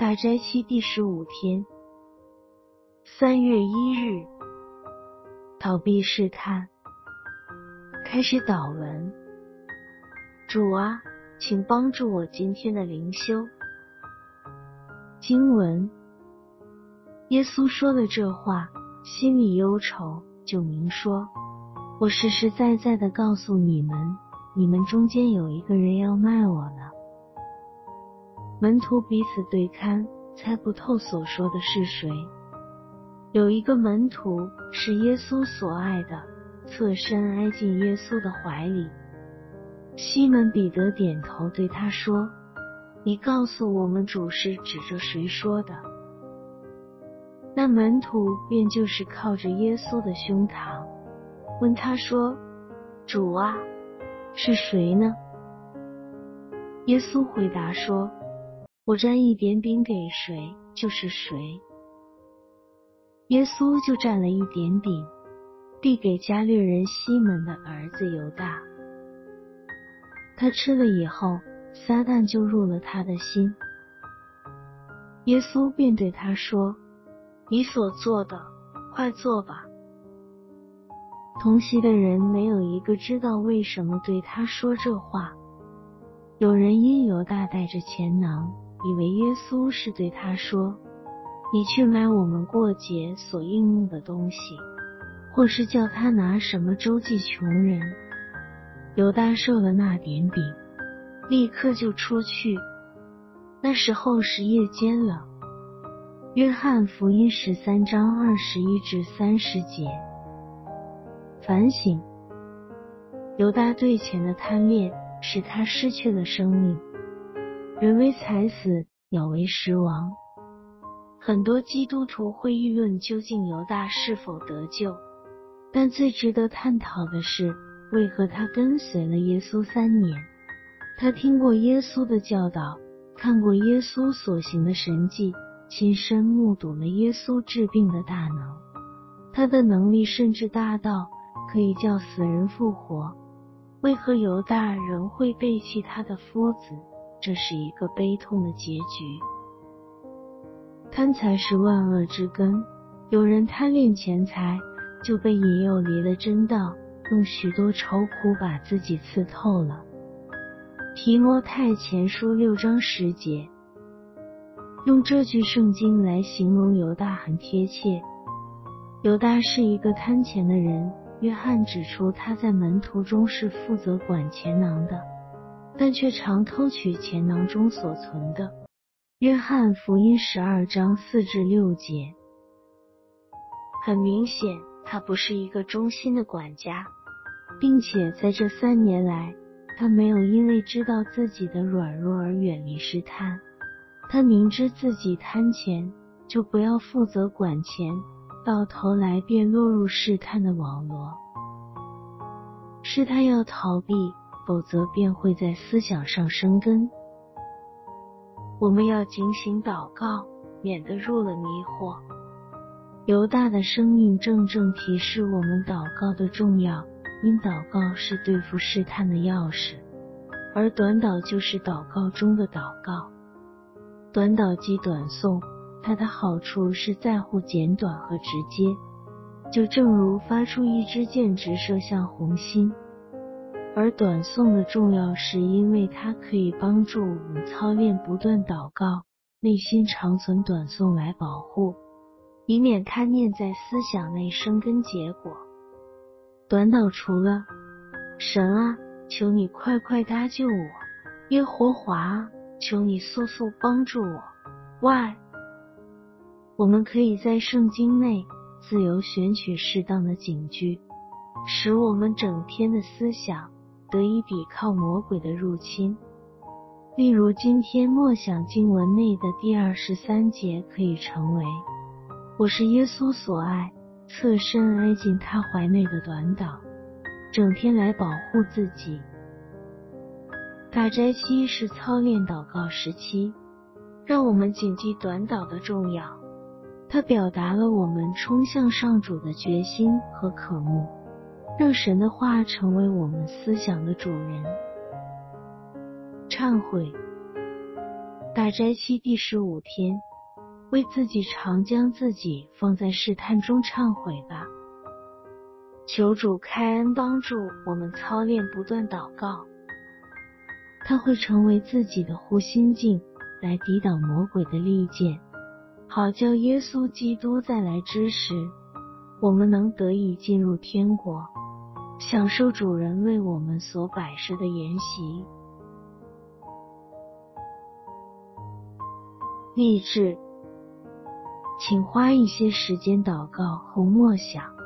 大斋期第十五天，三月一日，逃避试探，开始祷文。主啊，请帮助我今天的灵修。经文：耶稣说了这话，心里忧愁，就明说：“我实实在在的告诉你们，你们中间有一个人要卖我了。”门徒彼此对看，猜不透所说的是谁。有一个门徒是耶稣所爱的，侧身挨进耶稣的怀里。西门彼得点头对他说：“你告诉我们，主是指着谁说的？”那门徒便就是靠着耶稣的胸膛，问他说：“主啊，是谁呢？”耶稣回答说。我沾一点饼给谁，就是谁。耶稣就蘸了一点饼，递给加略人西门的儿子犹大。他吃了以后，撒旦就入了他的心。耶稣便对他说：“你所做的，快做吧。”同席的人没有一个知道为什么对他说这话。有人因犹大带着钱囊。以为耶稣是对他说：“你去买我们过节所应用的东西，或是叫他拿什么周济穷人。”犹大受了那点饼，立刻就出去。那时候是夜间了。约翰福音十三章二十一至三十节。反省：犹大对钱的贪恋，使他失去了生命。人为财死，鸟为食亡。很多基督徒会议论究竟犹大是否得救，但最值得探讨的是，为何他跟随了耶稣三年？他听过耶稣的教导，看过耶稣所行的神迹，亲身目睹了耶稣治病的大能。他的能力甚至大到可以叫死人复活。为何犹大仍会背弃他的夫子？这是一个悲痛的结局。贪财是万恶之根，有人贪恋钱财，就被引诱离了真道，用许多愁苦把自己刺透了。提摩太前书六章十节，用这句圣经来形容犹大很贴切。犹大是一个贪钱的人。约翰指出，他在门徒中是负责管钱囊的。但却常偷取钱囊中所存的。约翰福音十二章四至六节，很明显，他不是一个忠心的管家，并且在这三年来，他没有因为知道自己的软弱而远离试探。他明知自己贪钱，就不要负责管钱，到头来便落入试探的网罗。试探要逃避。否则便会在思想上生根。我们要警醒祷告，免得入了迷惑。犹大的生命正正提示我们祷告的重要，因祷告是对付试探的钥匙，而短祷就是祷告中的祷告。短祷即短诵，它的好处是在乎简短和直接，就正如发出一支箭直射向红心。而短诵的重要，是因为它可以帮助我们操练不断祷告，内心长存短诵来保护，以免贪念在思想内生根结果。短祷除了神啊，求你快快搭救我；耶和华，求你速速帮助我外，我们可以在圣经内自由选取适当的警句，使我们整天的思想。得以抵抗魔鬼的入侵。例如，今天默想经文内的第二十三节可以成为：“我是耶稣所爱，侧身挨进他怀内的短祷，整天来保护自己。”大斋期是操练祷告时期，让我们谨记短祷的重要。它表达了我们冲向上主的决心和渴慕。让神的话成为我们思想的主人。忏悔，大斋期第十五天，为自己常将自己放在试探中忏悔吧。求主开恩帮助我们操练不断祷告，它会成为自己的护心镜，来抵挡魔鬼的利剑，好叫耶稣基督再来之时，我们能得以进入天国，享受主人为我们所摆设的筵席。励志，请花一些时间祷告和默想。